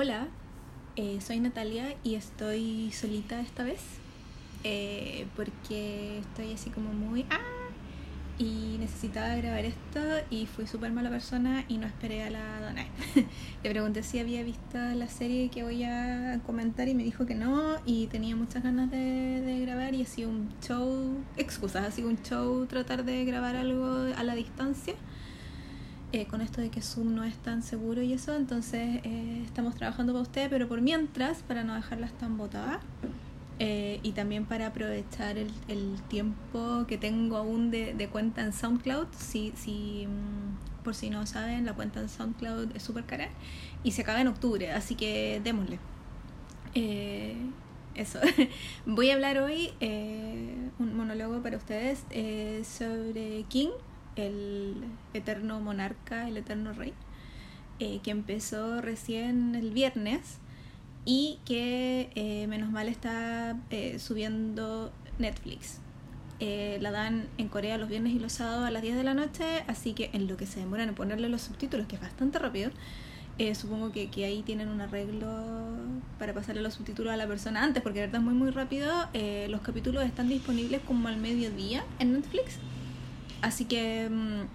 Hola, eh, soy Natalia y estoy solita esta vez eh, porque estoy así como muy... ¡Ah! Y necesitaba grabar esto y fui súper mala persona y no esperé a la dona. Le pregunté si había visto la serie que voy a comentar y me dijo que no y tenía muchas ganas de, de grabar y ha sido un show, excusas, ha sido un show tratar de grabar algo a la distancia. Eh, con esto de que Zoom no es tan seguro y eso, entonces eh, estamos trabajando para usted, pero por mientras, para no dejarlas tan botadas eh, y también para aprovechar el, tiempo que tengo aún de, de cuenta en SoundCloud, si, si, mm, por si no saben, la cuenta en SoundCloud es súper cara y se acaba en octubre, así que démosle. eso, voy a hablar hoy un monólogo para ustedes sobre King el eterno monarca, el eterno rey, eh, que empezó recién el viernes y que eh, menos mal está eh, subiendo Netflix. la dan en Corea los viernes y los sábados a las 10 de la noche, así que en lo que se demoran en ponerle los subtítulos, que es bastante rápido, supongo que, que, ahí tienen un arreglo para pasarle los subtítulos a la persona antes, porque de verdad es muy muy rápido. los capítulos están disponibles como al mediodía en Netflix Así que mm,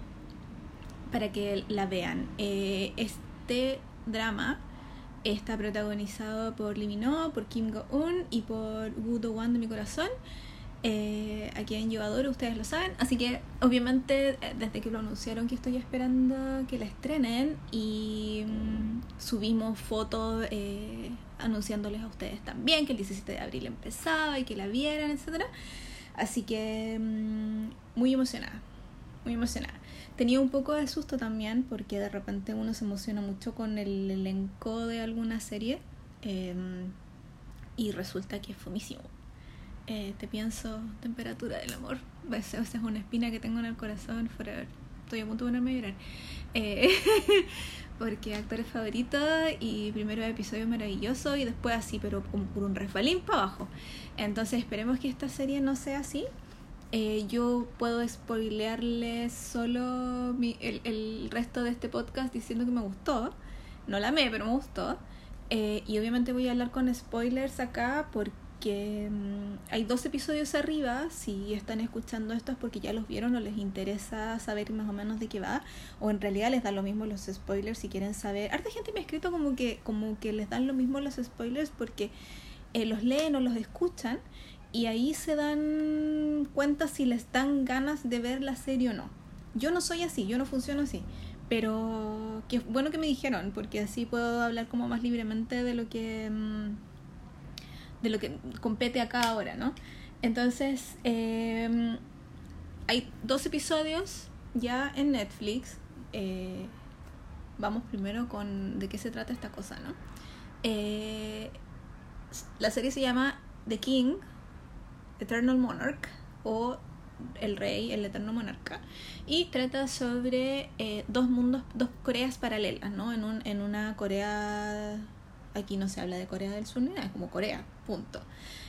para que la vean. Eh, este drama está protagonizado por Lee por Kim Go-un y por Woo Do-wan de mi corazón. Eh, a quien yo adoro, ustedes lo saben. Así que, obviamente, eh, desde que lo anunciaron que estoy esperando que la estrenen y mm, subimos fotos eh, anunciándoles a ustedes también que el 17 de abril empezaba y que la vieran, etc. Así que, mm, muy emocionada muy emocionada. Tenía un poco de susto también porque de repente uno se emociona mucho con el elenco de alguna serie em, y resulta que es fumísimo. Eh, te pienso temperatura del amor. Esa es una espina que tengo en el corazón forever. Estoy a punto de ponerme a llorar. Eh, porque actores favoritos y primero episodio maravilloso y después así, pero por un resbalín para abajo. Entonces esperemos que esta serie no sea así eh, yo puedo spoilearles solo el, el, resto de este podcast diciendo que me gustó. No la amé, pero me gustó. Eh, y obviamente voy a hablar con spoilers acá porque mm, hay dos episodios arriba. Si están escuchando esto es porque ya los vieron o les interesa saber más o menos de qué va. O en realidad les da lo mismo los spoilers si quieren saber. Harta gente me ha escrito como que, como que les dan lo mismo los spoilers porque eh, los leen o los escuchan y ahí se dan cuenta si les dan ganas de ver la serie o no. Yo no soy así, yo no funciono así, pero qué bueno que me dijeron, porque así puedo hablar como más libremente de lo que mm, de lo que compete acá ahora, ¿no? Entonces, em, hay dos episodios ya en Netflix. Eh, vamos primero con de qué se trata esta cosa, ¿no? Eh, la serie se llama The King Eternal Monarch o El Rey, el Eterno Monarca, y trata sobre eh, dos mundos, dos Coreas paralelas, ¿no? En, un, en una Corea, aquí no se habla de Corea del Sur, es como Corea, punto.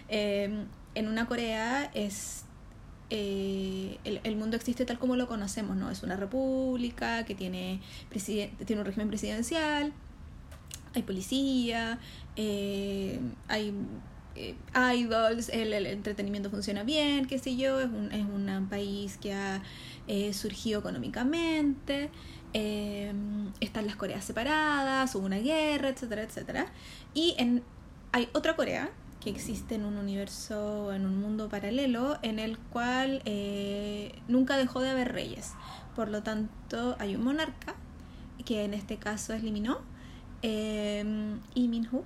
Em, en una Corea es eh, el, el, mundo existe tal como lo conocemos, ¿no? Es una república que tiene, tiene un régimen presidencial, hay policía, eh, hay eh, idols, el, entretenimiento funciona bien, qué sé yo, es un, es un país que ha eh, surgido económicamente, em, están las Coreas separadas, hubo una guerra, etcétera, etcétera. Y en, hay otra Corea que existe en un universo, en un mundo paralelo, en el cual eh, nunca dejó de haber reyes. Por lo tanto, hay un monarca, que en este caso es Lee eh, y Minho,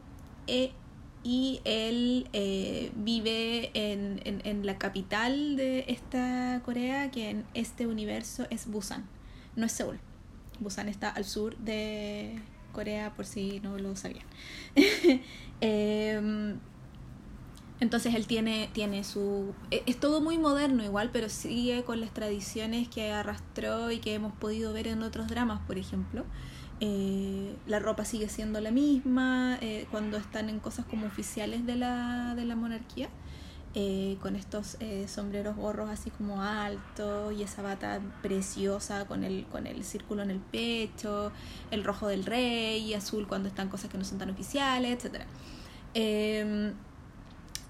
y él eh, vive en, en, en, la capital de esta Corea, que en este universo es Busan, no es Seúl. Busan está al sur de Corea, por si no lo sabían. eh, entonces él tiene, tiene su... E, es todo muy moderno igual, pero sigue con las tradiciones que arrastró y que hemos podido ver en otros dramas, por ejemplo. Eh, la ropa sigue siendo la misma, eh, cuando están en cosas como oficiales de la, de la monarquía. eh, con estos eh, sombreros gorros así como altos y esa bata preciosa con el, con el círculo en el pecho, el rojo del rey y azul cuando están cosas que no son tan oficiales, etc.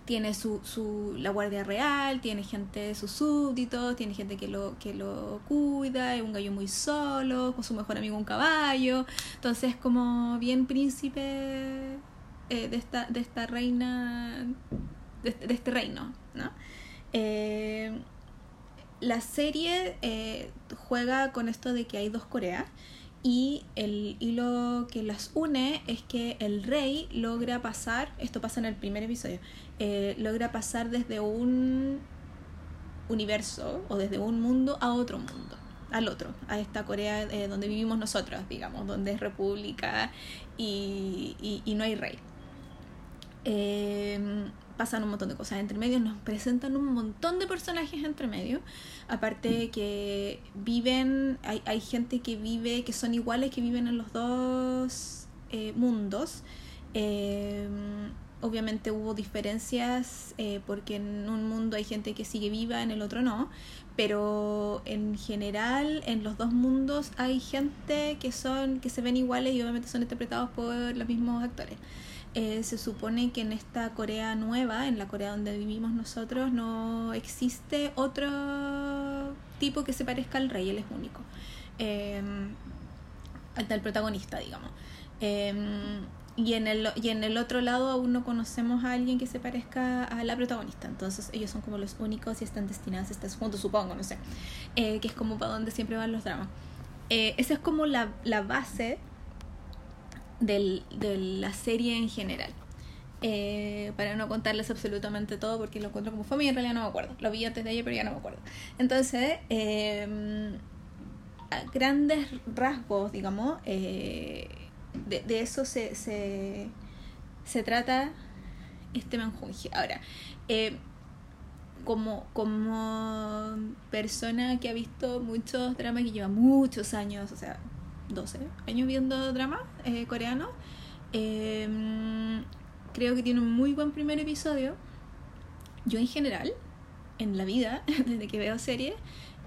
Tiene su, su, la guardia real, tiene gente, sus súbditos, tiene gente que lo, que lo cuida, es un gallo muy solo, con su mejor amigo un caballo, entonces como bien príncipe eh, de, esta, de esta reina de, este reino. ¿no? Eh, la serie eh, juega con esto de que hay dos Coreas y el hilo que las une es que el rey logra pasar, esto pasa en el primer episodio, eh, logra pasar desde un universo o desde un mundo a otro mundo, al otro, a esta Corea donde vivimos nosotros, digamos, donde es república y, no hay rey pasan un montón de cosas entre medio, nos presentan un montón de personajes entre medio, aparte que viven, hay, hay gente que vive, que son iguales, que viven en los dos eh, mundos. Em, obviamente hubo diferencias eh, porque en un mundo hay gente que sigue viva, en el otro no, pero en general en los dos mundos hay gente que son que se ven iguales y obviamente son interpretados por los mismos actores. Eh, se supone que en esta Corea nueva, en la Corea donde vivimos nosotros, no existe otro tipo que se parezca al rey, él es único. Eh, protagonista, digamos. Y, en el, y en el otro lado aún no conocemos a alguien que se parezca a la protagonista. Entonces ellos son como los únicos y están destinados a estar juntos, supongo, no sé. Eh, que es como para donde siempre van los dramas. Eh, esa es como la, la base del, de la serie en general. Eh, para no contarles absolutamente todo porque lo encuentro como fue en realidad no me acuerdo. Lo vi antes de ayer pero ya no me acuerdo. Entonces, em, a grandes rasgos, digamos, eh, de, de, eso se, se, se, trata este menjunje. Ahora, eh, como, como persona que ha visto muchos dramas que lleva muchos años, o sea, 12 años viendo drama eh, coreano. Em, creo que tiene un muy buen primer episodio. Yo en general, en la vida, desde que veo series,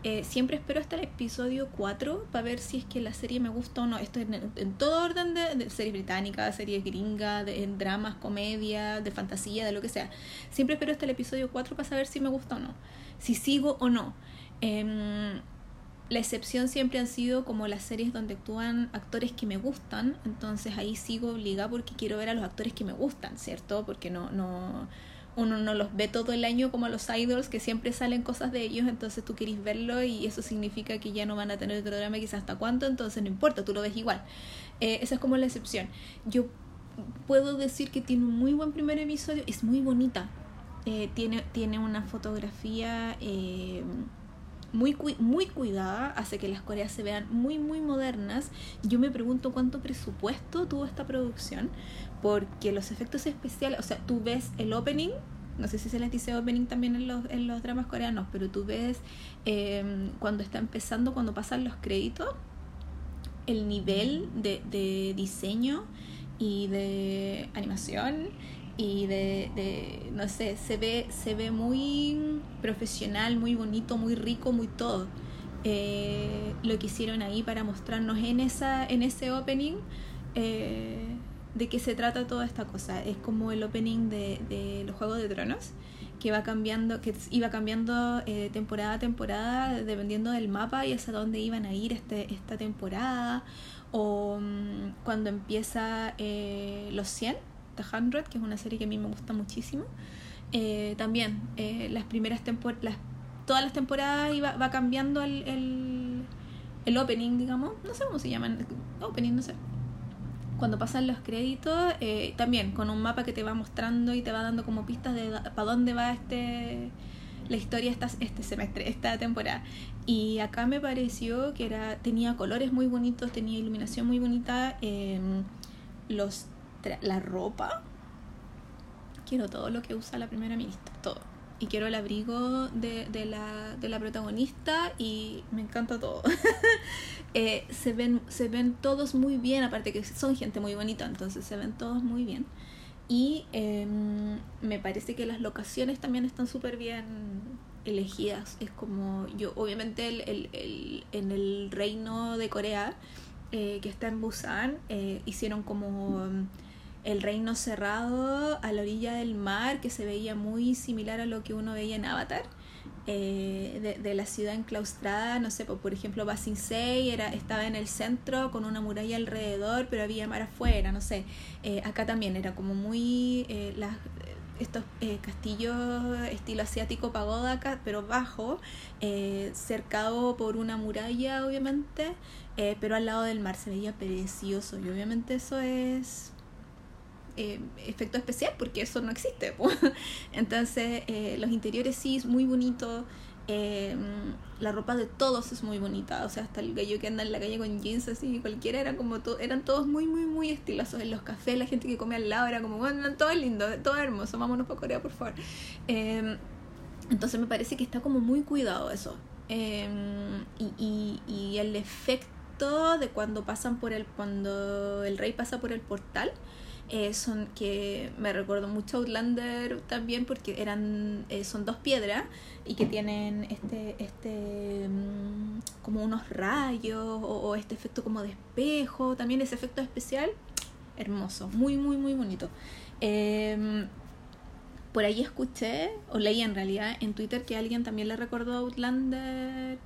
eh, siempre espero hasta el episodio 4 para ver si es que la serie me gusta o no. Esto en, en todo orden de, series británicas, series gringas, de, dramas, comedia, de fantasía, de lo que sea. Siempre espero hasta el episodio 4 para saber si me gusta o no. Si sigo o no. Eh, la excepción siempre han sido como las series donde actúan actores que me gustan, entonces ahí sigo obligada porque quiero ver a los actores que me gustan, ¿cierto? Porque no, no, uno no los ve todo el año como a los idols, que siempre salen cosas de ellos, entonces tú querés verlo y eso significa que ya no van a tener otro drama quizás hasta cuánto, entonces no importa, tú lo ves igual. Eh, esa es como la excepción. Yo puedo decir que tiene un muy buen primer episodio, es muy bonita, eh, tiene, tiene una fotografía... Eh, muy, muy cuidada, hace que las Coreas se vean muy, muy modernas. Yo me pregunto cuánto presupuesto tuvo esta producción, porque los efectos especiales, o sea, tú ves el opening, no sé si se les dice opening también en los, en los dramas coreanos, pero tú ves em, cuando está empezando, cuando pasan los créditos, el nivel de, de diseño y de animación y de, de, no sé, se ve, se ve muy profesional, muy bonito, muy rico, muy todo. Eh, lo que hicieron ahí para mostrarnos en, esa, en ese opening eh, de qué se trata toda esta cosa. Es como el opening de, de los Juegos de Tronos, que va cambiando, que iba cambiando eh, temporada a temporada dependiendo del mapa y hacia dónde iban a ir este, esta temporada. O um, cuando empieza los 100 The Hundred, que es una serie que a mí me gusta muchísimo. Eh, también, eh, las primeras temporadas, todas las temporadas iba, va cambiando el, el, el, opening, digamos. No sé cómo se llaman, opening, no sé. Cuando pasan los créditos, eh, también con un mapa que te va mostrando y te va dando como pistas de para dónde va este la historia esta, este semestre, esta temporada. Y acá me pareció que era tenía colores muy bonitos, tenía iluminación muy bonita. Em, los la ropa. Quiero todo lo que usa la primera ministra, todo. Y quiero el abrigo de, de, la, de la protagonista y me encanta todo. eh, se, ven, se ven todos muy bien, aparte que son gente muy bonita, entonces se ven todos muy bien. Y em, me parece que las locaciones también están súper bien elegidas. Es como yo, obviamente el, el, el, en el reino de Corea, eh, que está en Busan, eh, hicieron como em, el reino cerrado a la orilla del mar, que se veía muy similar a lo que uno veía en Avatar. Eh, de, la ciudad enclaustrada, no sé, por ejemplo, Basinsei era, estaba en el centro con una muralla alrededor, pero había mar afuera, no sé. Eh, acá también era como muy eh, estos eh, castillos estilo asiático pagoda, pero bajo, cercado por una muralla, obviamente, pero al lado del mar se veía precioso. Y obviamente eso es eh, efecto especial porque eso no existe. Entonces, eh, los interiores sí es muy bonito. eh, la ropa de todos es muy bonita. O sea, hasta el gallo que anda en la calle con jeans así, cualquiera era como eran todos muy, muy, muy estilosos. En los cafés, la gente que come al lado era como, bueno, todo lindo, todo hermoso. Vámonos para Corea, por favor. Eh, entonces, me parece que está como muy cuidado eso. Eh, y, y, y el efecto de cuando pasan por el cuando el rey pasa por el portal eh, son que me recuerdo mucho Outlander también porque eran eh, son dos piedras y que tienen este este mm, como unos rayos o, este efecto como de espejo también ese efecto especial hermoso muy muy muy bonito. Eh, por ahí escuché o leí en realidad en Twitter que alguien también le recordó a Outlander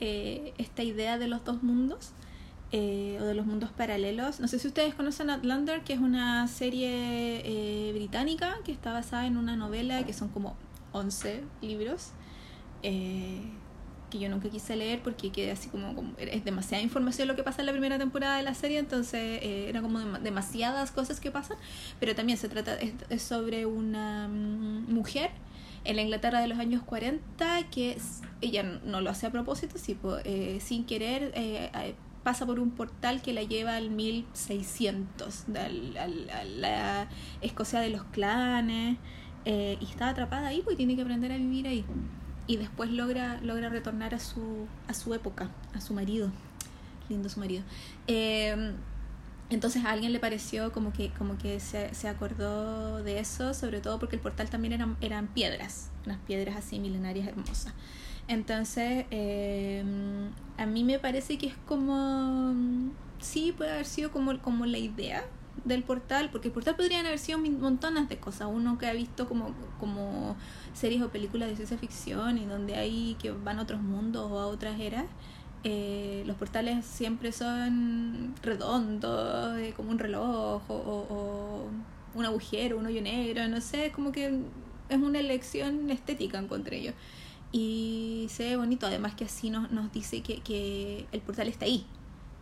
eh, esta idea de los dos mundos eh, o de los mundos paralelos. No sé si ustedes conocen Outlander, que es una serie eh, británica que está basada en una novela que son como 11 libros. eh, que yo nunca quise leer porque quedé así como, como- es demasiada información lo que pasa en la primera temporada de la serie, entonces eh, era como dem- demasiadas cosas que pasan, pero también se trata es, es sobre una mm, mujer en la Inglaterra de los años 40 que ella no lo hace a propósito, sí, po, eh, sin querer eh, pasa por un portal que la lleva al 1600, al- a la Escocia de los clanes, eh, y está atrapada ahí, pues tiene que aprender a vivir ahí. Y después logra, logra retornar a su, a su época, a su marido. Lindo su marido. Eh, entonces a alguien le pareció como que, como que se, se acordó de eso, sobre todo porque el portal también eran, eran piedras, unas piedras así milenarias hermosas. Entonces, eh, a mí me parece que es como, sí, puede haber sido como, como la idea del portal, porque el portal podrían haber sido montones de cosas. Uno que ha visto como, como series o películas de ciencia ficción y donde hay que van a otros mundos o a otras eras. eh, los portales siempre son redondos, eh, como un reloj o un agujero, un hoyo negro, no sé, como que es una elección estética encontré yo. Y se ve bonito, además que así nos, nos dice que, que el portal está ahí.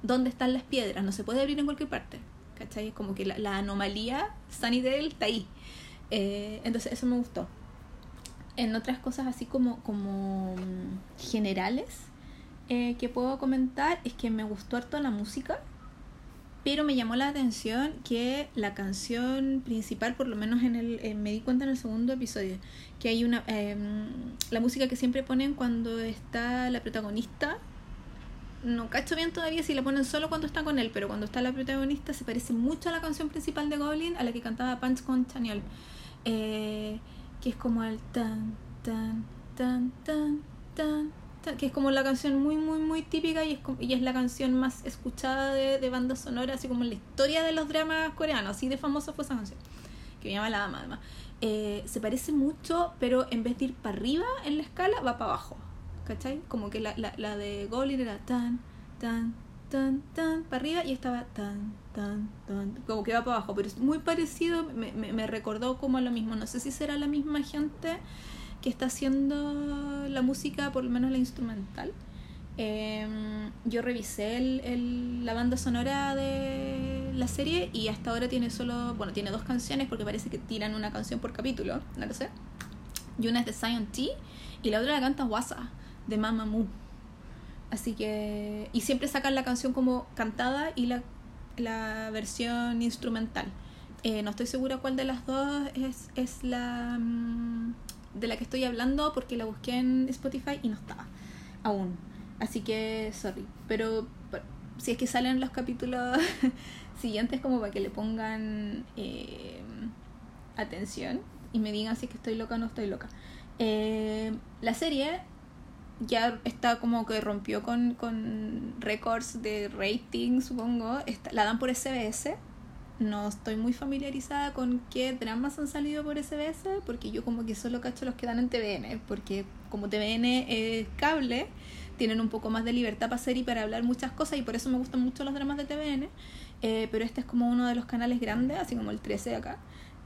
¿Dónde están las piedras? No se puede abrir en cualquier parte. ¿Cachai? Es como que la, la anomalía Sunnydale está ahí. Eh, entonces eso me gustó. En otras cosas así como, como mm, generales eh, que puedo comentar es que me gustó harto la música, pero me llamó la atención que la canción principal, por lo menos en el, me di cuenta en el segundo episodio, que hay una, eh, la música que siempre ponen cuando está la protagonista, no cacho bien todavía si la ponen solo cuando está con él, pero cuando está la protagonista se parece mucho a la canción principal de Goblin, a la que cantaba Punch con Chaniol, eh, que es como el tan, tan, tan, tan, tan, tan, que es como la canción muy, muy, muy típica y es, y es la canción más escuchada de, de banda sonora, así como en la historia de los dramas coreanos, así de famosa fue esa canción, que me llama la dama además. Eh, se parece mucho, pero en vez de ir para arriba en la escala, va para abajo. ¿Cachai? Como que la, la, la de Goblin era tan, tan, tan, tan, para arriba y estaba tan, tan, tan, como que va para abajo. Pero es muy parecido, me, me, me recordó como a lo mismo. No sé si será la misma gente está haciendo la música, por lo menos la instrumental. Eh, yo revisé el, la banda sonora de la serie y hasta ahora tiene solo, bueno, tiene dos canciones porque parece que tiran una canción por capítulo, no lo sé. Y una es de Zion T y la otra la canta Wasa, de Mamamoo. Así que. Y siempre sacan la canción como cantada y la, la versión instrumental. Eh, no estoy segura cuál de las dos es, es la. De la que estoy hablando porque la busqué en Spotify y no estaba aún. Así que, sorry. Pero si es que salen los capítulos siguientes, como para que le pongan. eh, atención y me digan si es que estoy loca o no estoy loca. Eh, la serie ya está como que rompió con, con récords de rating, supongo. la dan por SBS. No estoy muy familiarizada con qué dramas han salido por SBS, porque yo como que solo cacho los que dan en TVN, porque como TVN es cable, tienen un poco más de libertad para hacer y para hablar muchas cosas, y por eso me gustan mucho los dramas de TVN. Eh, pero este es como uno de los canales grandes, así como el 13 de acá.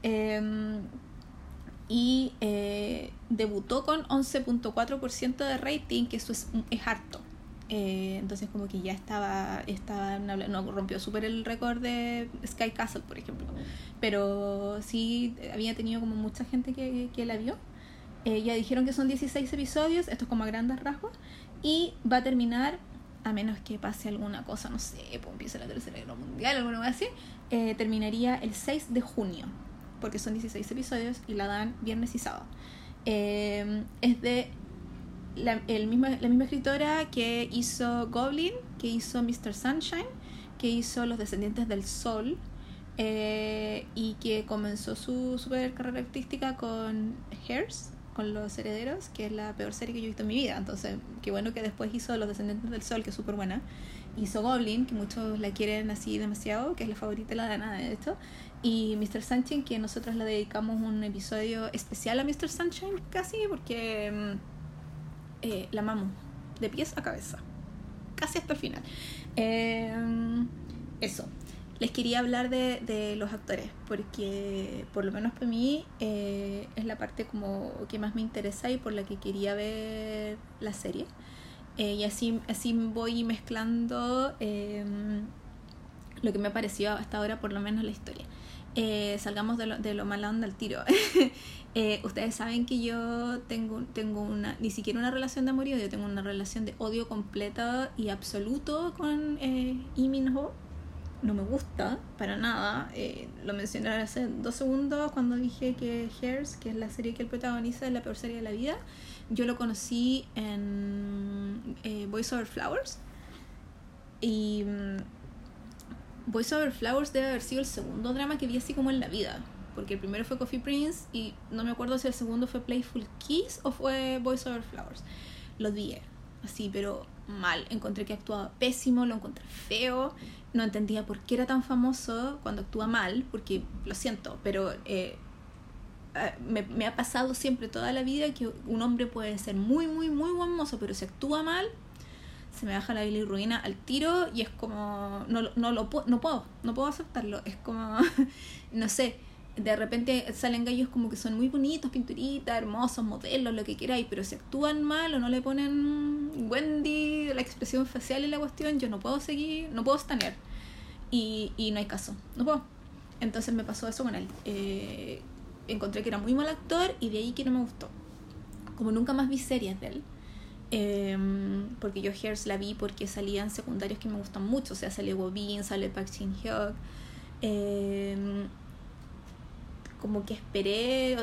Em, y eh, debutó con 11.4% de rating, que eso es, es harto. Eh, entonces como que ya estaba, estaba no rompió súper el récord de Sky Castle, por ejemplo, pero sí había tenido como mucha gente que, que la vio. Eh, ya dijeron que son 16 episodios, esto es como a grandes rasgos, y va a terminar, a menos que pase alguna cosa, no sé, pues empiece la tercera guerra mundial, alguna cosa así, terminaría el 6 de junio porque son 16 episodios y la dan viernes y sábado. Eh, es de la, el mismo, la misma escritora que hizo Goblin, que hizo Mr. Sunshine, que hizo Los Descendientes del Sol eh, y que comenzó su super carrera artística con Hairs, con Los Herederos, que es la peor serie que yo he visto en mi vida. Entonces, qué bueno que después hizo Los Descendientes del Sol, que es súper buena. Hizo Goblin, que muchos la quieren así demasiado, que es la favorita de la Dana de esto y Mr. Sunshine, que nosotros le dedicamos un episodio especial a Mr. Sunshine casi porque mm, eh, la amamos de pies a cabeza, casi hasta el final. Em, eso, les quería hablar de, de, los actores porque por lo menos para mí eh, es la parte como que más me interesa y por la que quería ver la serie. Eh, y así, así voy mezclando em, lo que me ha parecido hasta ahora, por lo menos la historia. Eh, salgamos de lo, de lo mal al tiro. Eh, ustedes saben que yo tengo, tengo una, ni siquiera una relación de amor y odio, tengo una relación de odio completa y absoluto con eh, Ho. No me gusta para nada. Eh, lo mencioné hace dos segundos cuando dije que Hairs, que es la serie que él protagoniza, es la peor serie de la vida. Yo lo conocí en Voice Over Flowers. Y mm, Voice Over Flowers debe haber sido el segundo drama que vi así como en la vida. Porque el primero fue Coffee Prince y no me acuerdo si el segundo fue Playful Kiss o fue Voice Over Flowers. Lo vi así, pero mal. Encontré que actuaba pésimo, lo encontré feo. No entendía por qué era tan famoso cuando actúa mal, porque lo siento, pero eh, eh, me, me, ha pasado siempre toda la vida que un hombre puede ser muy, muy, muy buen mozo, pero si actúa mal, se me baja la bilirruina al tiro y es como, no, no, lo, no puedo, no puedo aceptarlo. Es como, no sé, de repente salen gallos como que son muy bonitos, pinturitas, hermosos, modelos, lo que queráis, pero si actúan mal o no le ponen Wendy, la expresión facial y la cuestión, yo no puedo seguir, no puedo estanear. Y, y no hay caso, no puedo. Entonces me pasó eso con él. Eh, encontré que era muy mal actor y de ahí que no me gustó. Como nunca más vi series de él Em, porque yo Hairs la vi porque salían secundarios que me gustan mucho. O sea, sale Wobin, sale Park Shin como que esperé.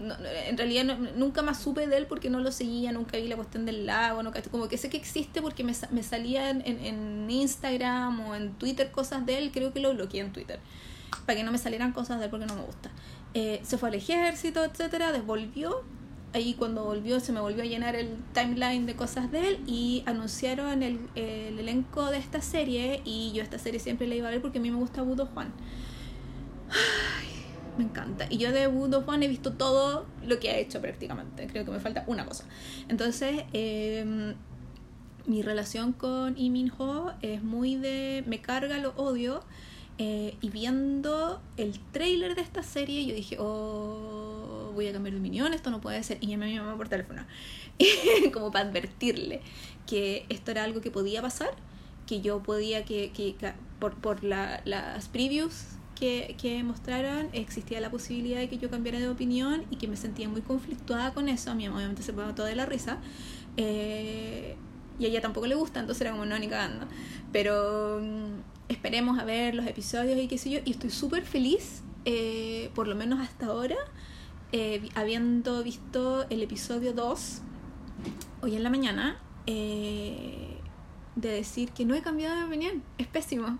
en realidad nunca más supe de él porque no lo seguía, nunca vi la cuestión del lago, no, como que sé que existe porque me, me salían en, en, Instagram o en Twitter cosas de él, creo que lo bloqueé en Twitter, para que no me salieran cosas de él porque no me gusta. Eh, se fue al ejército, etcétera, desvolvió ahí cuando volvió se me volvió a llenar el timeline de cosas de él y anunciaron el, el elenco de esta serie y yo esta serie siempre la iba a ver porque a mí me gusta Budo Juan. Me encanta. Y yo de Budo Juan he visto todo lo que ha hecho prácticamente. Creo que me falta una cosa. Entonces, em, mi relación con Lee Min Ho es muy de me carga, lo odio. Eh, y viendo el trailer de esta serie, yo dije, oh, voy a cambiar de opinión, esto no puede ser. Y llamé a mi mamá por teléfono, como para advertirle que esto era algo que podía pasar, que yo podía, que, que, por, por la, las previews que, que, mostraron, existía la posibilidad de que yo cambiara de opinión y que me sentía muy conflictuada con eso. A mí obviamente se pone toda de la risa. Eh, y a ella tampoco le gusta, entonces era como no, ni cagando. Pero mm, esperemos a ver los episodios y qué sé yo. Y estoy súper feliz, eh, por lo menos hasta ahora, eh, habiendo visto el episodio 2 hoy en la mañana, de decir que no he cambiado de opinión. Es pésimo.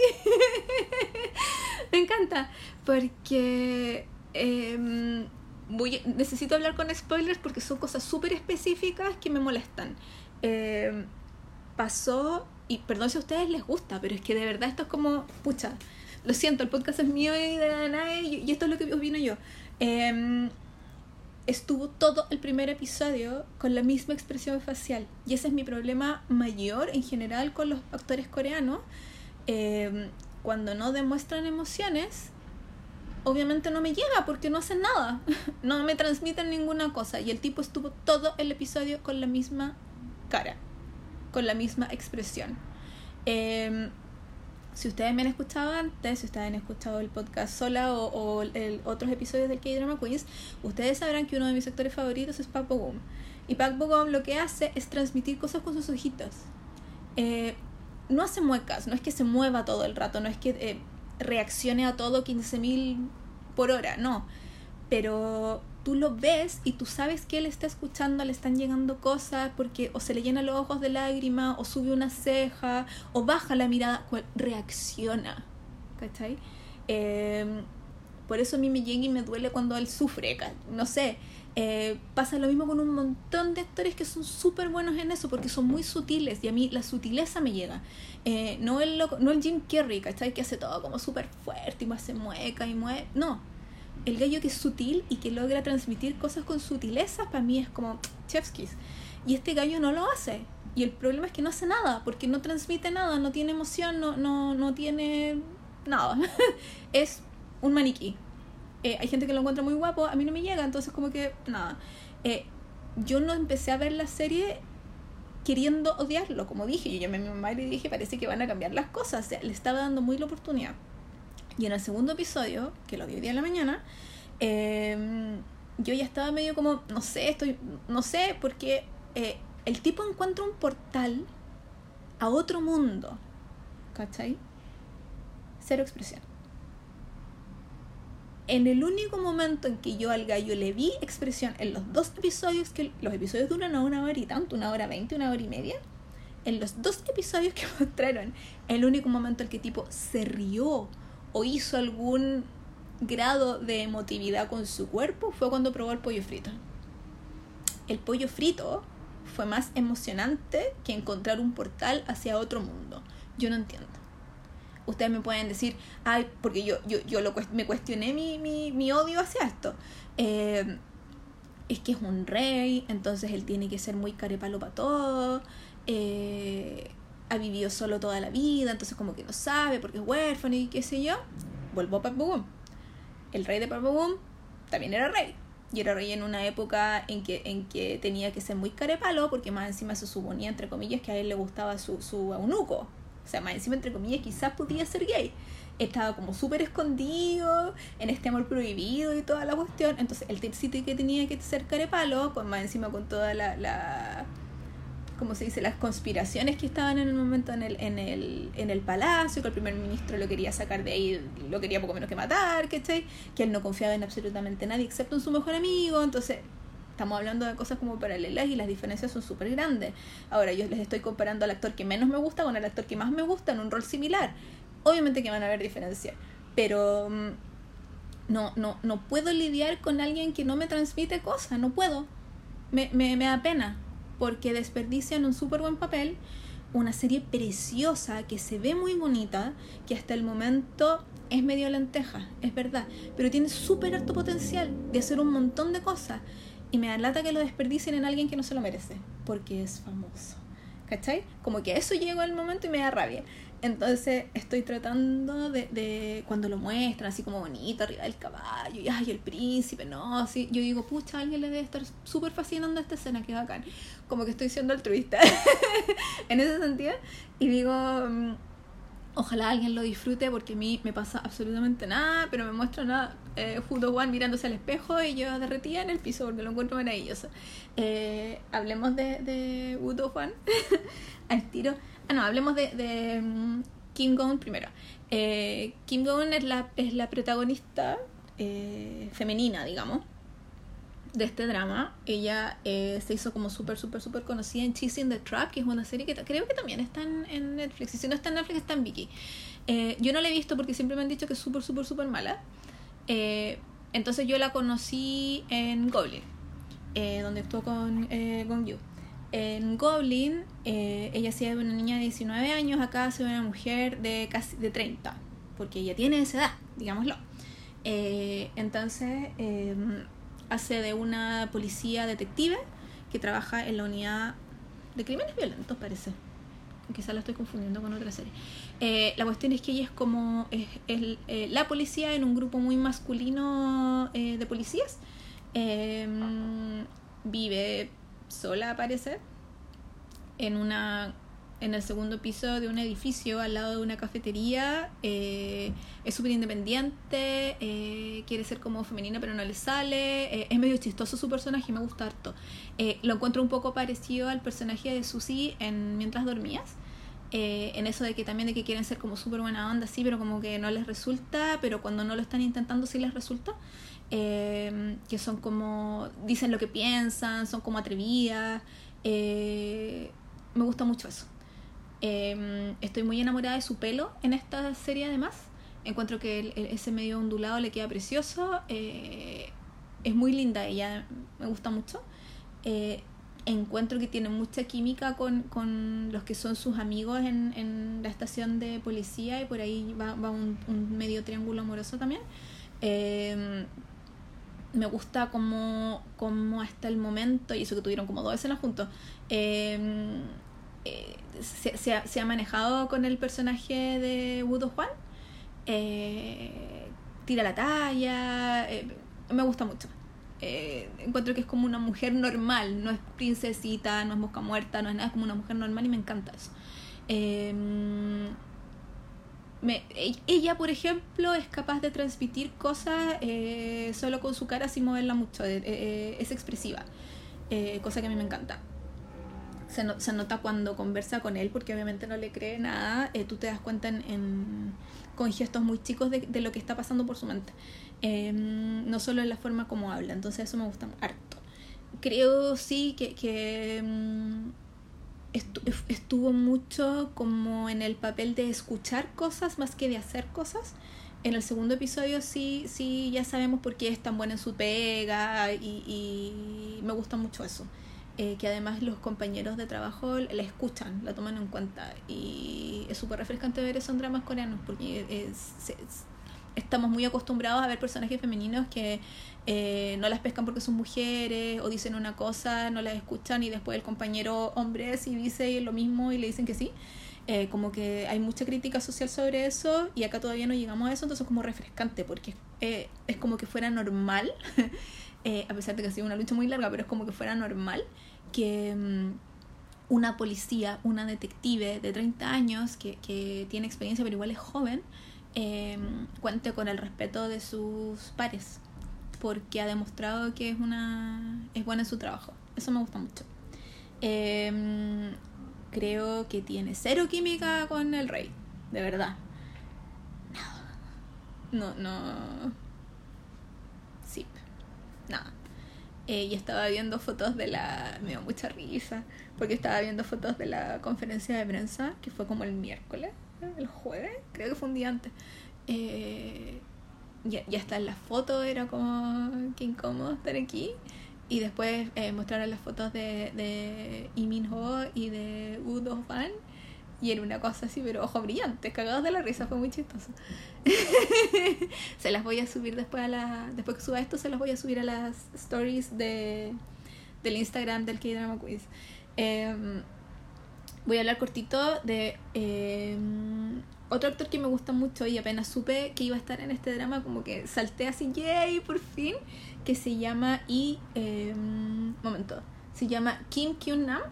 me encanta. Porque em, voy, necesito hablar con spoilers porque son cosas súper específicas que me molestan. Em, pasó, y perdón si a ustedes les gusta, pero es que de verdad esto es como, pucha, lo siento, el podcast es mío y de nadie, y esto es lo que opino yo. Eh, estuvo todo el primer episodio con la misma expresión facial. Y ese es mi problema mayor en general con los actores coreanos. Em, cuando no demuestran emociones, obviamente no me llega porque no hacen nada. no me transmiten ninguna cosa. Y el tipo estuvo todo el episodio con la misma cara, con la misma expresión. Eh, si ustedes me han escuchado antes, si ustedes han escuchado el podcast sola o, el, otros episodios del K-Drama Queens, ustedes sabrán que uno de mis actores favoritos es Park Bo Y Park Bo lo que hace es transmitir cosas con sus ojitos. Eh, no hace muecas, no es que se mueva todo el rato, no es que eh, reaccione a todo 15.000 por hora, no. Pero tú lo ves y tú sabes que él está escuchando, le están llegando cosas porque o se le llenan los ojos de lágrima o sube una ceja o baja la mirada, reacciona. ¿Cachai? Em, por eso a mí me llega y me duele cuando él sufre, no sé. Eh, pasa lo mismo con un montón de actores que son súper buenos en eso porque son muy sutiles y a mí la sutileza me llega. Eh, no, el no el Jim Carrey, ¿cachai? Que hace todo como súper fuerte y se mueca y mueve. No, el gallo que es sutil y que logra transmitir cosas con sutileza, para mí es como chefskis. Y este gallo no lo hace. Y el problema es que no hace nada, porque no transmite nada, no tiene emoción, no, no, no tiene nada. es un maniquí. Eh, hay gente que lo encuentra muy guapo, a mí no me llega, entonces como que nada. Eh, yo no empecé a ver la serie queriendo odiarlo, como dije, yo llamé a mi mamá y le dije, parece que van a cambiar las cosas, le estaba dando muy la oportunidad. Y en el segundo episodio, que lo vi hoy día en la mañana, em, yo ya estaba medio como, no sé, estoy, no sé, porque eh, el tipo encuentra un portal a otro mundo. ¿Cachai? Cero expresión. En el único momento en que yo al gallo le vi expresión en los dos episodios, que los episodios duran una hora y tanto, una hora veinte, una hora y media, en los dos episodios que mostraron, el único momento en que tipo se rió o hizo algún grado de emotividad con su cuerpo fue cuando probó el pollo frito. El pollo frito fue más emocionante que encontrar un portal hacia otro mundo. Yo no entiendo. Ustedes me pueden decir, ay, porque yo, yo, yo lo, me cuestioné mi, mi, mi odio hacia esto. Eh, es que es un rey, entonces él tiene que ser muy carepalo para todo. Eh, ha vivido solo toda la vida, entonces como que no sabe porque es huérfano y qué sé yo. Vuelvo a Park El rey de Park también era rey. Y era rey en una época en que, en que tenía que ser muy carepalo, porque más encima se suponía, entre comillas, que a él le gustaba su, su eunuco. O sea, más encima, entre comillas, quizás podía ser gay. Estaba como súper escondido en este amor prohibido y toda la cuestión. Entonces, el sitio que tenía que ser carepalo, con más encima con toda la, la como se dice, las conspiraciones que estaban en el momento en el, en el, en el palacio, que el primer ministro lo quería sacar de ahí, lo quería poco menos que matar, ¿cachai? Que él no confiaba en absolutamente nadie excepto en su mejor amigo, entonces estamos hablando de cosas como paralelas y las diferencias son súper grandes. Ahora yo les estoy comparando al actor que menos me gusta con el actor que más me gusta en un rol similar. Obviamente que van a haber diferencias, pero mm, no, no, no puedo lidiar con alguien que no me transmite cosas, no puedo. Me, me, me da pena, porque desperdician un súper buen papel, una serie preciosa que se ve muy bonita, que hasta el momento es medio lenteja, es verdad, pero tiene súper alto potencial de hacer un montón de cosas. Y me da lata que lo desperdicien en alguien que no se lo merece, porque es famoso. ¿Cachai? Como que eso llegó al momento y me da rabia. Entonces estoy tratando de, de, cuando lo muestran así como bonito arriba del caballo y ay el príncipe, no, así yo digo, pucha, alguien le debe estar súper fascinando esta escena, que bacán. Como que estoy siendo altruista en ese sentido. Y digo, mm, ojalá alguien lo disfrute porque a mí me pasa absolutamente nada, pero me muestra nada. Eh, Judo One mirándose al espejo y yo derretía en el piso porque lo encuentro maravilloso. Eh, hablemos de, de Judo One al tiro. Ah, no, hablemos de, mm, Kim Gong primero. Eh, Kim Gong es la, es la protagonista eh, femenina, digamos, de este drama. Ella eh, se hizo como súper, súper, súper conocida en Chasing the Trap, que es una serie que creo que también está en, Netflix. Y si no está en Netflix, está en Viki. Eh, yo no la he visto porque siempre me han dicho que es súper, súper, súper mala. Eh, entonces yo la conocí en Goblin, donde estuvo con Gong Yu. En Goblin, ella hacía una niña de 19 años, acá hace una mujer de casi de 30, porque ella tiene esa edad, digámoslo. Entonces, eh, hace de una policía detective que trabaja en la unidad de crímenes violentos, parece. Quizás la estoy confundiendo con otra serie. Eh, la cuestión es que ella es como es, eh, la policía en un grupo muy masculino eh, de policías. Eh, vive sola, parece, en una en el segundo piso de un edificio al lado de una cafetería. eh, es súper independiente, eh, quiere ser como femenina pero no le sale. eh, es medio chistoso su personaje, me gusta harto. Lo encuentro un poco parecido al personaje de Susie en Mientras dormías. en eso de que también de que quieren ser como súper buena onda, sí, pero como que no les resulta, pero cuando no lo están intentando sí les resulta. Que son como, dicen lo que piensan, son como atrevidas. Me gusta mucho eso. Eh, estoy muy enamorada de su pelo en esta serie además. Encuentro que ese medio ondulado le queda precioso. Eh, es muy linda ella, me gusta mucho. Eh, encuentro que tiene mucha química con, con los que son sus amigos en, en la estación de policía y por ahí va, va un, un medio triángulo amoroso también. Eh, me gusta como, como hasta el momento, y eso que tuvieron como dos escenas juntos, se, ha, se ha manejado con el personaje de Wudo Juan. Eh, tira la talla, eh, me gusta mucho. Eh, encuentro que es como una mujer normal, no es princesita, no es mosca muerta, no es nada, es como una mujer normal y me encanta eso. Me- e- ella, por ejemplo, es capaz de transmitir cosas solo con su cara sin moverla mucho, es expresiva, cosa que a mí me encanta. Se, no- se nota cuando conversa con él, porque obviamente no le cree nada, eh, tú te das cuenta en, en- con gestos muy chicos de, de lo que está pasando por su mente, Eh, no solo en la forma como habla, entonces eso me gusta harto. Creo sí que, estu- estuvo mucho como en el papel de escuchar cosas más que de hacer cosas. En el segundo episodio sí, sí ya sabemos por qué es tan buena en su pega y me gusta mucho eso. Eh, que además los compañeros de trabajo la escuchan, la toman en cuenta y es súper refrescante ver eso en dramas coreanos porque es- es- estamos muy acostumbrados a ver personajes femeninos que eh, no las pescan porque son mujeres o dicen una cosa, no las escuchan y después el compañero hombre sí dice lo mismo y le dicen que sí. Eh, como que hay mucha crítica social sobre eso y acá todavía no llegamos a eso, entonces es como refrescante porque eh, es como que fuera normal, eh, a pesar de que ha sido una lucha muy larga, pero es como que fuera normal que mm, una policía, una detective de 30 años que, que tiene experiencia pero igual es joven, eh, cuente con el respeto de sus pares porque ha demostrado que es una es buena en su trabajo. Eso me gusta mucho. Eh, creo que tiene cero química con el rey, de verdad. No, no. Sí, nada. Eh, y estaba viendo fotos de la. Me dio mucha risa, porque estaba viendo fotos de la conferencia de prensa, que fue como el miércoles, el jueves, creo que fue un día antes. Eh, ya, ya está en la foto, era como que incómodo estar aquí. Y después eh, mostraron las fotos de, de Lee Min Ho y de Woo Do Fan. Y era una cosa así, pero ojos brillantes, cagados de la risa, fue muy chistoso. se las voy a subir después a la. Después que suba esto, se las voy a subir a las stories de, del Instagram del K-Drama Quiz. Eh, voy a hablar cortito de eh, otro actor que me gusta mucho y apenas supe que iba a estar en este drama, como que salté así, yay, por fin, que se llama y eh, momento, se llama Kim Kyun Nam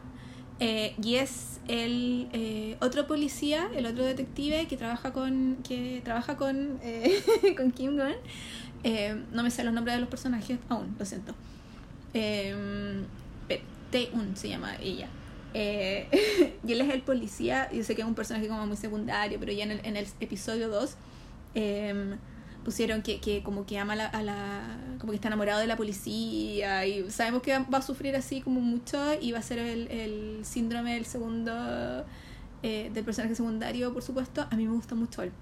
eh, y es el eh, otro policía, el otro detective que trabaja con que trabaja con eh, con Kim Gun. Eh, no me sé los nombres de los personajes aún, lo siento. Tae-un se llama ella. Y él es el policía, yo sé que es un personaje como muy secundario, pero ya en el, en el episodio 2 eh, pusieron que, que como que ama a la, a la, como que está enamorado de la policía y sabemos que va a sufrir así como mucho y va a ser el, el síndrome del segundo, eh, del personaje secundario, por supuesto. A mí me gusta mucho él.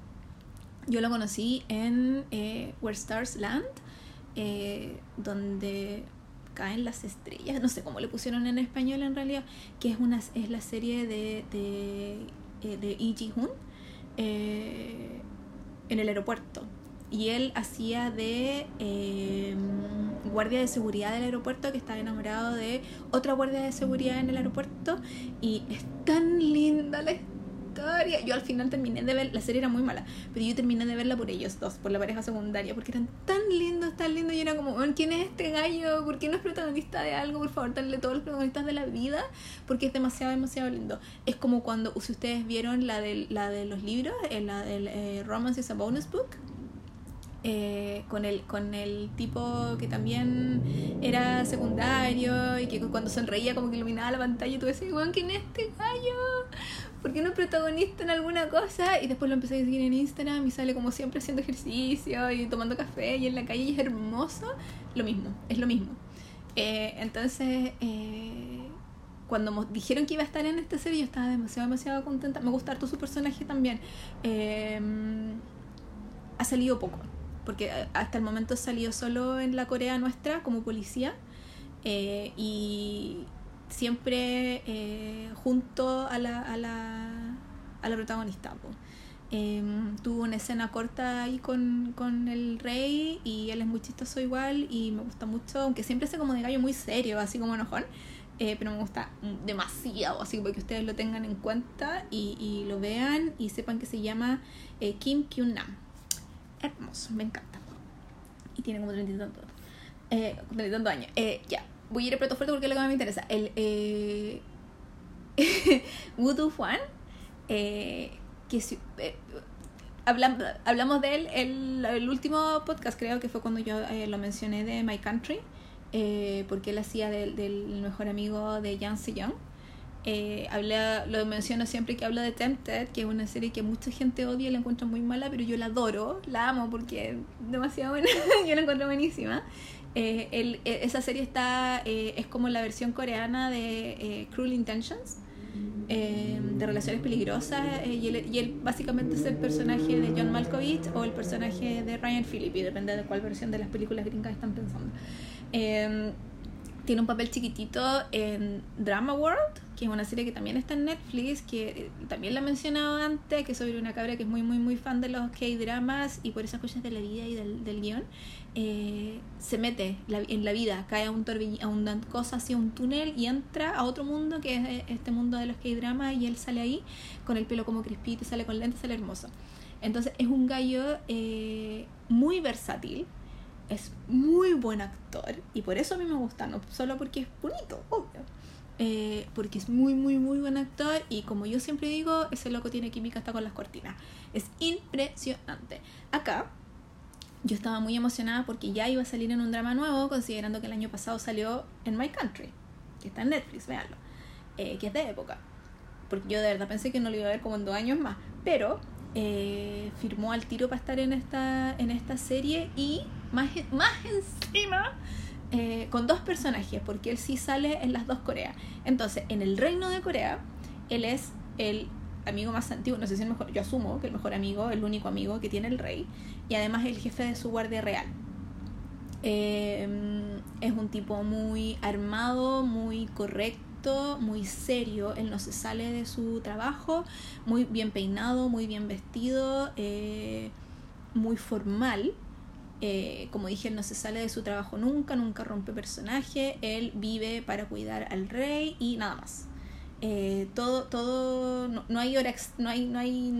Yo lo conocí en eh, Where Stars Land, eh, donde caen las estrellas, no sé cómo le pusieron en español en realidad, que es, una, es la serie de, de, eh, de Ji-hoon eh, en el aeropuerto. Y él hacía de em, guardia de seguridad del aeropuerto que estaba enamorado de otra guardia de seguridad en el aeropuerto. Y es tan linda la yo al final terminé de ver, la serie era muy mala, pero yo terminé de verla por ellos dos, por la pareja secundaria, porque eran tan lindos, tan lindos. Y era como, ¿quién es este gallo? ¿Por qué no es protagonista de algo? Por favor, denle todos los protagonistas de la vida, porque es demasiado, demasiado lindo. Es como cuando, si ustedes vieron la de, la de los libros, eh, la del eh, Romance is a Bonus Book. Eh, con, el, con el tipo que también era secundario y que cuando sonreía como que iluminaba la pantalla y tú decías, ¿quién es este gallo? ¿por qué no es protagonista en alguna cosa? Y después lo empecé a seguir en Instagram y sale como siempre haciendo ejercicio y tomando café y en la calle y es hermoso. Lo mismo, es lo mismo. Eh, entonces, eh, cuando dijeron que iba a estar en esta serie, yo estaba demasiado, demasiado contenta. Me gusta harto su personaje también. Eh, ha salido poco, porque hasta el momento salió solo en la Corea nuestra como policía. y, siempre eh, junto a la, a la, a la protagonista. Em, tuvo una escena corta ahí con, con, el rey y él es muy chistoso igual y me gusta mucho, aunque siempre hace como de gallo muy serio, así como enojón, eh, pero me gusta demasiado, así que ustedes lo tengan en cuenta y, y lo vean y sepan que se llama eh, Kim Kyun Nam. Hermoso, me encanta. Y tiene como treinta y tantos eh, años. ya, voy a ir a plato fuerte porque es lo que me interesa. El eh, Wudu Juan, eh, que eh, hablamos, de él el, último podcast, creo que fue cuando yo eh, lo mencioné de My Country, eh, porque él hacía del, mejor amigo de Yang Young Eh, habla, lo menciono siempre que habla de Tempted, que es una serie que mucha gente odia y la encuentra muy mala, pero yo la adoro, la amo porque es demasiado buena, yo la encuentro buenísima. Eh, el, e, esa serie está eh, es como la versión coreana de eh, Cruel Intentions, de Relaciones Peligrosas, y él, y, él, básicamente es el personaje de John Malkovich o el personaje de Ryan Phillippe, depende de cuál versión de las películas gringas están pensando. Tiene un papel chiquitito en Drama World, que es una serie que también está en Netflix, que también la he mencionado antes, que es sobre una cabra que es muy, muy, muy fan de los K-dramas y por esas cosas de la vida y del, del guion, eh, se mete en la vida, cae a, un a una cosa hacia un túnel y entra a otro mundo que es este mundo de los K-dramas y él sale ahí con el pelo como crispito, sale con lentes, sale hermoso. Entonces es un gallo eh, muy versátil, es muy buen actor y por eso a mí me gusta, no solo porque es bonito, obvio eh, porque es muy, muy, muy buen actor y como yo siempre digo, ese loco tiene química hasta con las cortinas. Es impresionante. Acá yo estaba muy emocionada porque ya iba a salir en un drama nuevo, considerando que el año pasado salió en My Country, que está en Netflix, véanlo, eh, que es de época. Porque yo de verdad pensé que no lo iba a ver como en dos años más, pero eh, firmó al tiro para estar en esta, en esta serie y más, más encima eh, con dos personajes, porque él sí sale en las dos Coreas. Entonces, en el reino de Corea, él es el amigo más antiguo, no sé si el mejor, yo asumo que el mejor amigo, el único amigo que tiene el rey, y además el jefe de su guardia real. Eh, es un tipo muy armado, muy correcto, muy serio, él no se sale de su trabajo, muy bien peinado, muy bien vestido, eh, muy formal eh, como dije, él no se sale de su trabajo nunca, nunca rompe personaje, él vive para cuidar al rey y nada más. Eh, todo, todo, no, hay hora, no hay, no hay,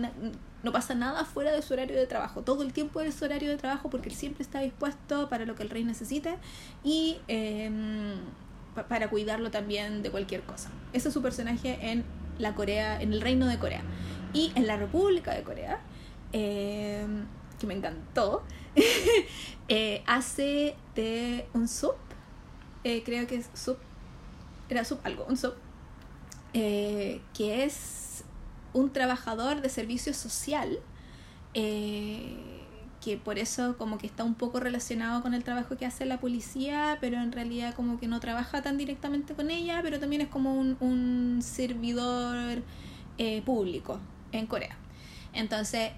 no pasa nada fuera de su horario de trabajo. Todo el tiempo es su horario de trabajo porque él siempre está dispuesto para lo que el rey necesite y em, para cuidarlo también de cualquier cosa. Ese es su personaje en la Corea, en el reino de Corea. Y en la República de Corea, em, que me encantó, eh, hace de un sub, eh, creo que es sub, era sub algo, un sub, eh, que es un trabajador de servicio social, que por eso como que está un poco relacionado con el trabajo que hace la policía, pero en realidad como que no trabaja tan directamente con ella, pero también es como un, servidor público en Corea. Entonces,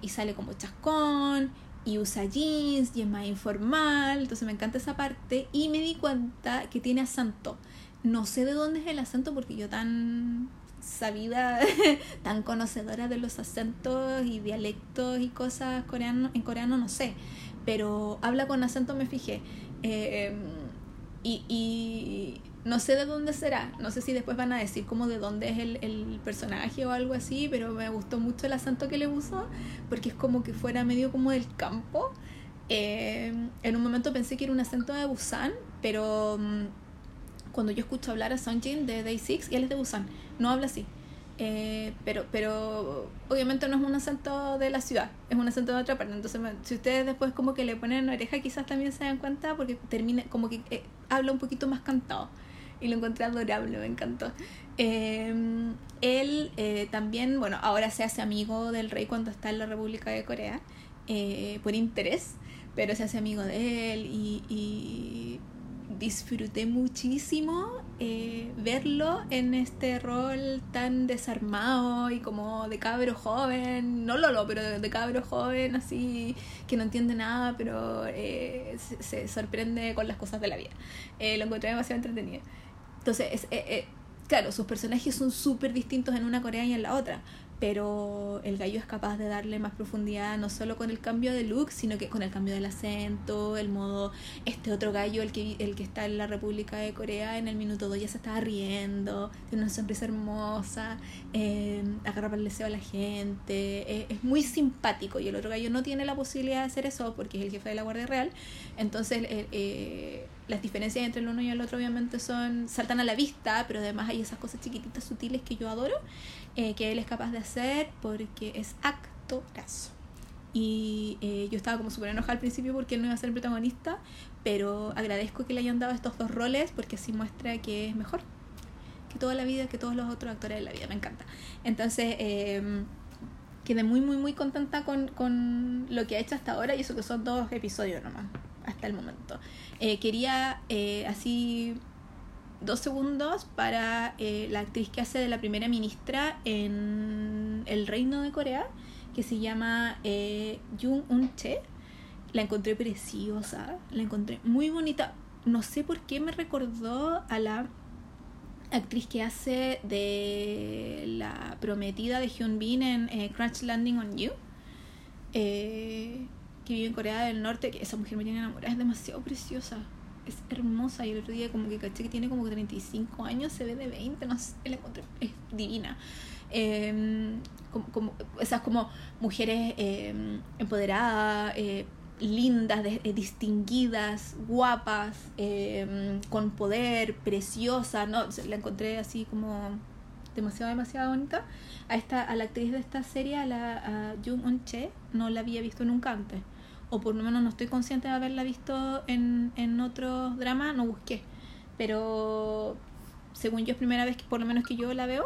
y sale como chascón, y usa jeans, y es más informal, entonces me encanta esa parte, y me di cuenta que tiene acento. No sé de dónde es el acento porque yo tan sabida, tan conocedora de los acentos y dialectos y cosas coreano, en coreano no sé, pero habla con acento me fijé. Eh, y, y, no sé de dónde será, no sé si después van a decir como de dónde es el, el, personaje o algo así, pero me gustó mucho el acento que le puso porque es como que fuera medio como del campo. Eh, en un momento pensé que era un acento de Busan, pero mm, cuando yo escucho hablar a Sunjin de Day 6, él es de Busan, no habla así. Eh, pero, pero obviamente no es un acento de la ciudad, es un acento de otra parte. Entonces, si ustedes después como que le ponen oreja, quizás también se dan cuenta porque termina como que eh, habla un poquito más cantado. Y lo encontré adorable, me encantó. Em, él eh, también, bueno, ahora se hace amigo del rey cuando está en la República de Corea por interés, pero se hace amigo de él y, disfruté muchísimo eh, verlo en este rol tan desarmado y como de cabro joven, no Lolo, pero de, cabro joven, así que no entiende nada, pero eh, se, sorprende con las cosas de la vida. Eh, lo encontré demasiado entretenido. Entonces, claro, sus personajes son súper distintos en una Corea y en la otra, pero el gallo es capaz de darle más profundidad no solo con el cambio de look, sino que con el cambio del acento, el modo, este otro gallo, el que, el que está en la República de Corea, en el minuto 2 ya se estaba riendo, tiene una sonrisa hermosa, eh, agarra para el deseo a la gente, eh, es muy simpático y el otro gallo no tiene la posibilidad de hacer eso porque es el jefe de la Guardia Real, entonces eh, eh las diferencias entre el uno y el otro obviamente son saltan a la vista, pero además hay esas cosas chiquititas sutiles que yo adoro, eh, que él es capaz de hacer porque es actorazo. Y eh, yo estaba como súper enojada al principio porque él no iba a ser el protagonista, pero agradezco que le hayan dado estos dos roles porque así muestra que es mejor que toda la vida, que todos los otros actores de la vida, me encanta. Entonces, eh, quedé muy, muy, muy contenta con, con lo que ha hecho hasta ahora y eso que son dos episodios nomás hasta el momento. Eh, quería eh, así dos segundos para eh, la actriz que hace de la primera ministra en el Reino de Corea, que se llama Jung Un Che. La encontré preciosa, la encontré muy bonita. No sé por qué me recordó a la actriz que hace de la prometida de Hyun Bin en Crash Landing on You. Eh, que vive en Corea del Norte, que esa mujer me tiene enamorada, es demasiado preciosa, es hermosa y el otro día como que caché que tiene como 35 años, se ve de 20, no sé, la encontré, es divina. Eh, como, como, esas como mujeres em, empoderadas, eh, lindas, eh, distinguidas, guapas, em, con poder, preciosa, ¿no? La encontré así como demasiado, demasiado bonita. A esta, a la actriz de esta serie, a la a Jung On Che, no la había visto nunca antes o por lo menos no estoy consciente de haberla visto en, en otros dramas, no busqué. Pero según yo es primera vez que por lo menos que yo la veo,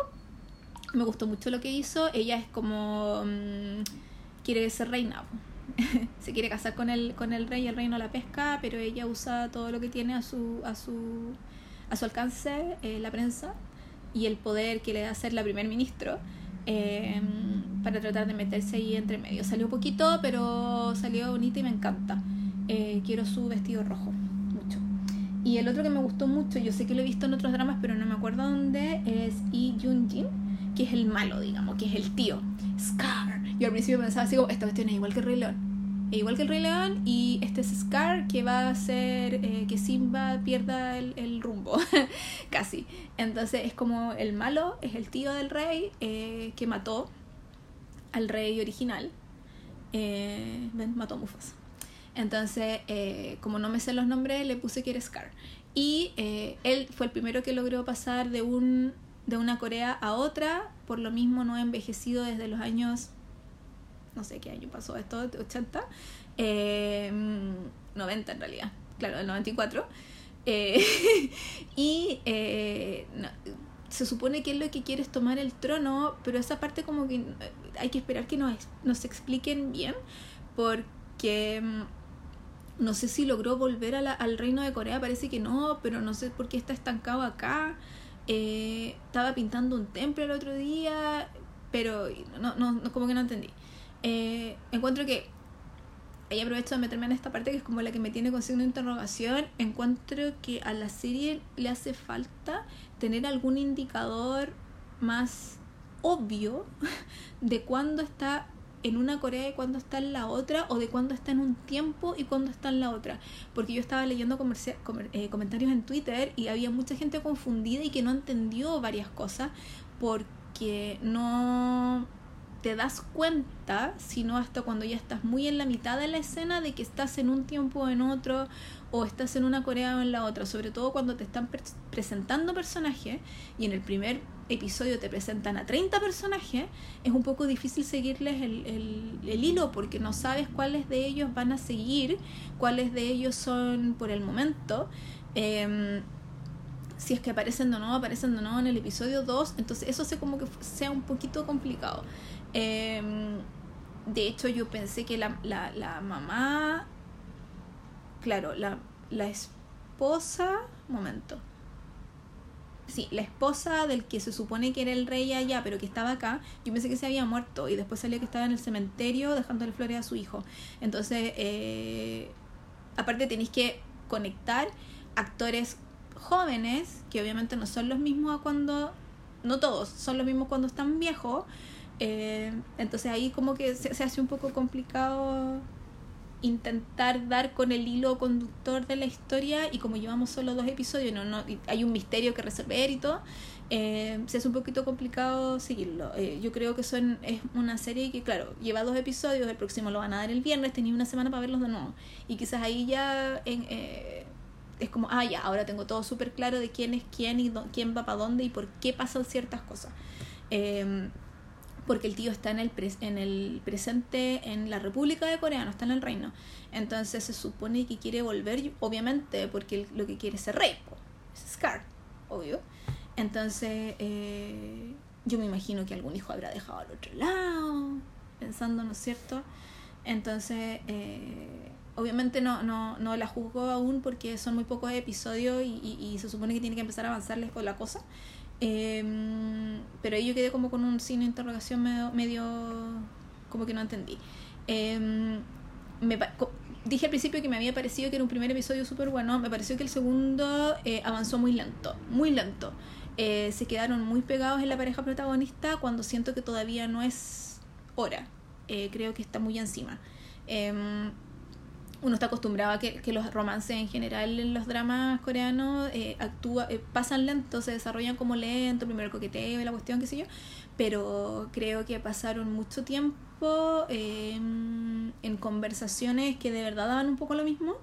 me gustó mucho lo que hizo. Ella es como mm, quiere ser reina. Se quiere casar con el, con el rey, el reino la pesca, pero ella usa todo lo que tiene a su, a su, a su alcance, eh, la prensa, y el poder que le da ser la primer ministro eh, para tratar de meterse ahí entre medio. Salió poquito, pero salió bonita y me encanta. Eh, quiero su vestido rojo, mucho. Y el otro que me gustó mucho, yo sé que lo he visto en otros dramas, pero no me acuerdo dónde, es Lee Jun Jin, que es el malo, digamos, que es el tío. Scar. Yo al principio pensaba así como, esta cuestión es igual que Rey León e igual que el Rey León, y este es Scar que va a hacer eh, que Simba pierda el, rumbo, casi. Entonces es como el malo, es el tío del rey eh, que mató al rey original. Eh, mató a Mufasa. Entonces, como no me sé los nombres, le puse que era Scar. Y él fue el primero que logró pasar de, un, de una Corea a otra, por lo mismo no ha envejecido desde los años no sé qué año pasó esto, 80, 90 eh, en realidad, claro, el 94. Eh, y eh, se supone que él lo que quiere es tomar el trono, pero esa parte como que hay que esperar que nos, nos expliquen bien, porque mm, no sé si logró volver al reino de Corea, parece que no, pero no sé por qué está estancado acá. estaba pintando un templo el otro día, pero no, no, como que no entendí. Eh, encuentro que ahí aprovecho de meterme en esta parte que es como la que me tiene con signo interrogación. Encuentro que a la serie le hace falta tener algún indicador más obvio de cuándo está en una Corea y cuándo está en la otra, o de cuándo está en un tiempo y cuándo está en la otra. Porque yo estaba leyendo eh, comentarios en Twitter y había mucha gente confundida y que no entendió varias cosas porque no te das cuenta, sino hasta cuando ya estás muy en la mitad de la escena de que estás en un tiempo o en otro, o estás en una Corea o en la otra, sobre todo cuando te están presentando personajes y en el primer episodio te presentan a 30 personajes, es un poco difícil seguirles el, el, hilo porque no sabes cuáles de ellos van a seguir, cuáles de ellos son por el momento. Em, si es que aparecen o no, aparecen o no en el episodio 2, entonces eso hace como que sea un poquito complicado. Em, de hecho, yo pensé que la, la, la mamá, claro, la, la esposa, momento, sí, la esposa del que se supone que era el rey allá, pero que estaba acá, yo pensé que se había muerto y después salió que estaba en el cementerio dejándole flores a su hijo. Entonces, eh, aparte tenéis que conectar actores jóvenes, que obviamente no son los mismos a cuando, no todos, son los mismos cuando están viejos. Eh, entonces ahí como que se hace un poco complicado intentar dar con el hilo conductor de la historia y como llevamos solo dos episodios, no, no, hay un misterio que resolver y todo, eh, se hace un poquito complicado seguirlo. Eh, yo creo que son, es una serie que, claro, lleva dos episodios, el próximo lo van a dar el viernes, tenía una semana para verlos de nuevo. Y quizás ahí ya eh, es como, ah, ya, ahora tengo todo súper claro de quién es quién y quién va para dónde y por qué pasan ciertas cosas. Eh, porque el tío está en el, en el presente en la República de Corea, no está en el reino. Entonces se supone que quiere volver, obviamente, porque lo que quiere es ser rey, es Scar, obvio. Entonces eh, yo me imagino que algún hijo habrá dejado al otro lado, pensando, ¿no es cierto? Entonces, eh, obviamente no, no, no la juzgo aún porque son muy pocos episodios y, y, se supone que tiene que empezar a avanzarles con la cosa. Em, pero ahí yo quedé como con un signo de interrogación medio, como que no entendí. Em, dije al principio que me había parecido que era un primer episodio súper bueno, me pareció que el segundo eh, avanzó muy lento, muy lento. Eh, se quedaron muy pegados en la pareja protagonista cuando siento que todavía no es hora. Eh, creo que está muy encima. Em, uno está acostumbrado a que, que, los romances en general en los dramas coreanos eh, actúa, eh, pasan lento, se desarrollan como lento, primero el coqueteo y la cuestión, qué sé yo, pero creo que pasaron mucho tiempo eh, en conversaciones que de verdad daban un poco lo mismo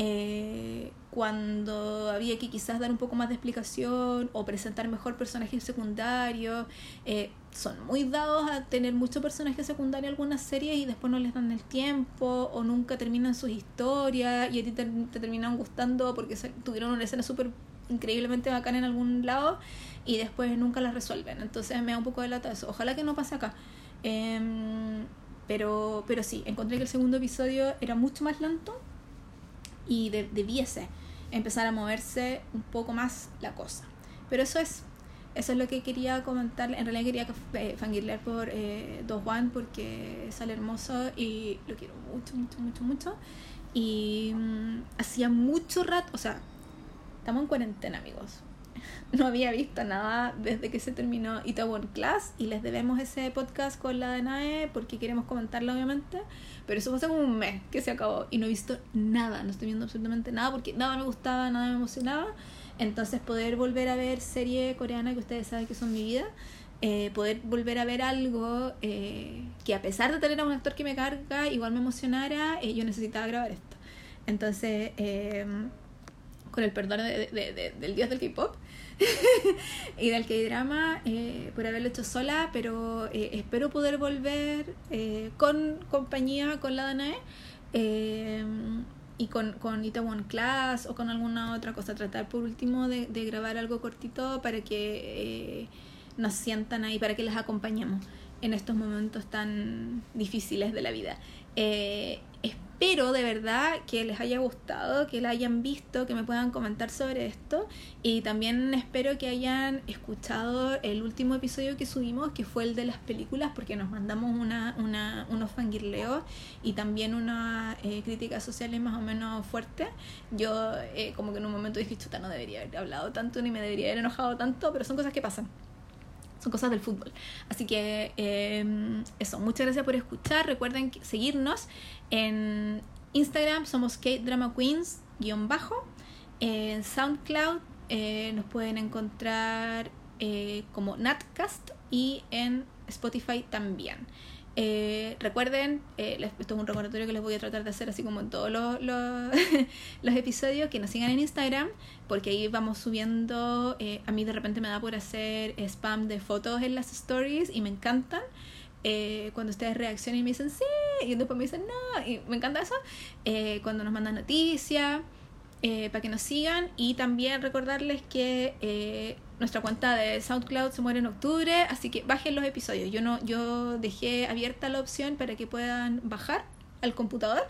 eh, cuando había que quizás dar un poco más de explicación o presentar mejor personajes secundarios. Eh, son muy dados a tener muchos personajes secundarios en algunas series y después no les dan el tiempo o nunca terminan sus historias y a ti te, terminan gustando porque tuvieron una escena súper increíblemente bacana en algún lado y después nunca las resuelven. Entonces me da un poco de lata eso. Ojalá que no pase acá. Em, pero, pero sí, encontré que el segundo episodio era mucho más lento y debiese empezar a moverse un poco más la cosa. Pero eso es, eso es lo que quería comentar. En realidad quería eh, fangirlear por eh, Dos Juan porque sale hermoso y lo quiero mucho, mucho, mucho, mucho. Y mm, hacía mucho rato, o sea, estamos en cuarentena, amigos. No había visto nada desde que se terminó Itaewon Class y les debemos ese podcast con la de NAE porque queremos comentarlo, obviamente pero eso fue hace como un mes que se acabó y no he visto nada, no estoy viendo absolutamente nada porque nada me gustaba, nada me emocionaba. Entonces poder volver a ver serie coreana que ustedes saben que son mi vida, eh, poder volver a ver algo eh, que a pesar de tener a un actor que me carga, igual me emocionara, eh, yo necesitaba grabar esto. Entonces, con el perdón del dios del K-Pop, y del K-drama eh, por haberlo hecho sola, pero eh, espero poder volver eh, con compañía con la Danae y con, con Itaewon Class o con alguna otra cosa. Tratar por último de, de grabar algo cortito para que nos sientan ahí, para que les acompañemos. en estos momentos tan difíciles de la vida. Eh, espero de verdad que les haya gustado, que la hayan visto, que me puedan comentar sobre esto y también espero que hayan escuchado el último episodio que subimos, que fue el de las películas, porque nos mandamos una, una, unos fangirleos y también una eh, crítica sociales más o menos fuerte. Yo eh, como que en un momento dije, chuta, no debería haber hablado tanto ni me debería haber enojado tanto, pero son cosas que pasan son cosas del fútbol. Así que em, eso, muchas gracias por escuchar. Recuerden seguirnos en Instagram, somos Kate Drama Queens, guion bajo. En SoundCloud eh, nos pueden encontrar eh, como Natcast y en Spotify también. Eh, recuerden, esto es un recordatorio que les voy a tratar de hacer así como en todos los, los, episodios, que nos sigan en Instagram, porque ahí vamos subiendo, a mí de repente me da por hacer spam de fotos en las stories y me encantan. Cuando ustedes reaccionan y me dicen sí, y después me dicen no, y me encanta eso. cuando nos mandan noticias, para que nos sigan y también recordarles que nuestra cuenta de SoundCloud se muere en octubre, así que bajen los episodios. Yo no, yo dejé abierta la opción para que puedan bajar al computador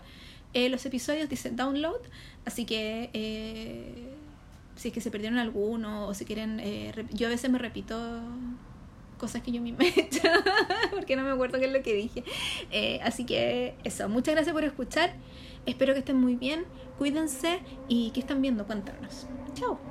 eh, los episodios, dice download, así que eh, si es que se perdieron alguno o si quieren, eh, yo a veces me repito cosas que yo misma he hecho, porque no me acuerdo qué es lo que dije. así que eso, muchas gracias por escuchar, espero que estén muy bien, cuídense y que están viendo, cuéntanos. Chao.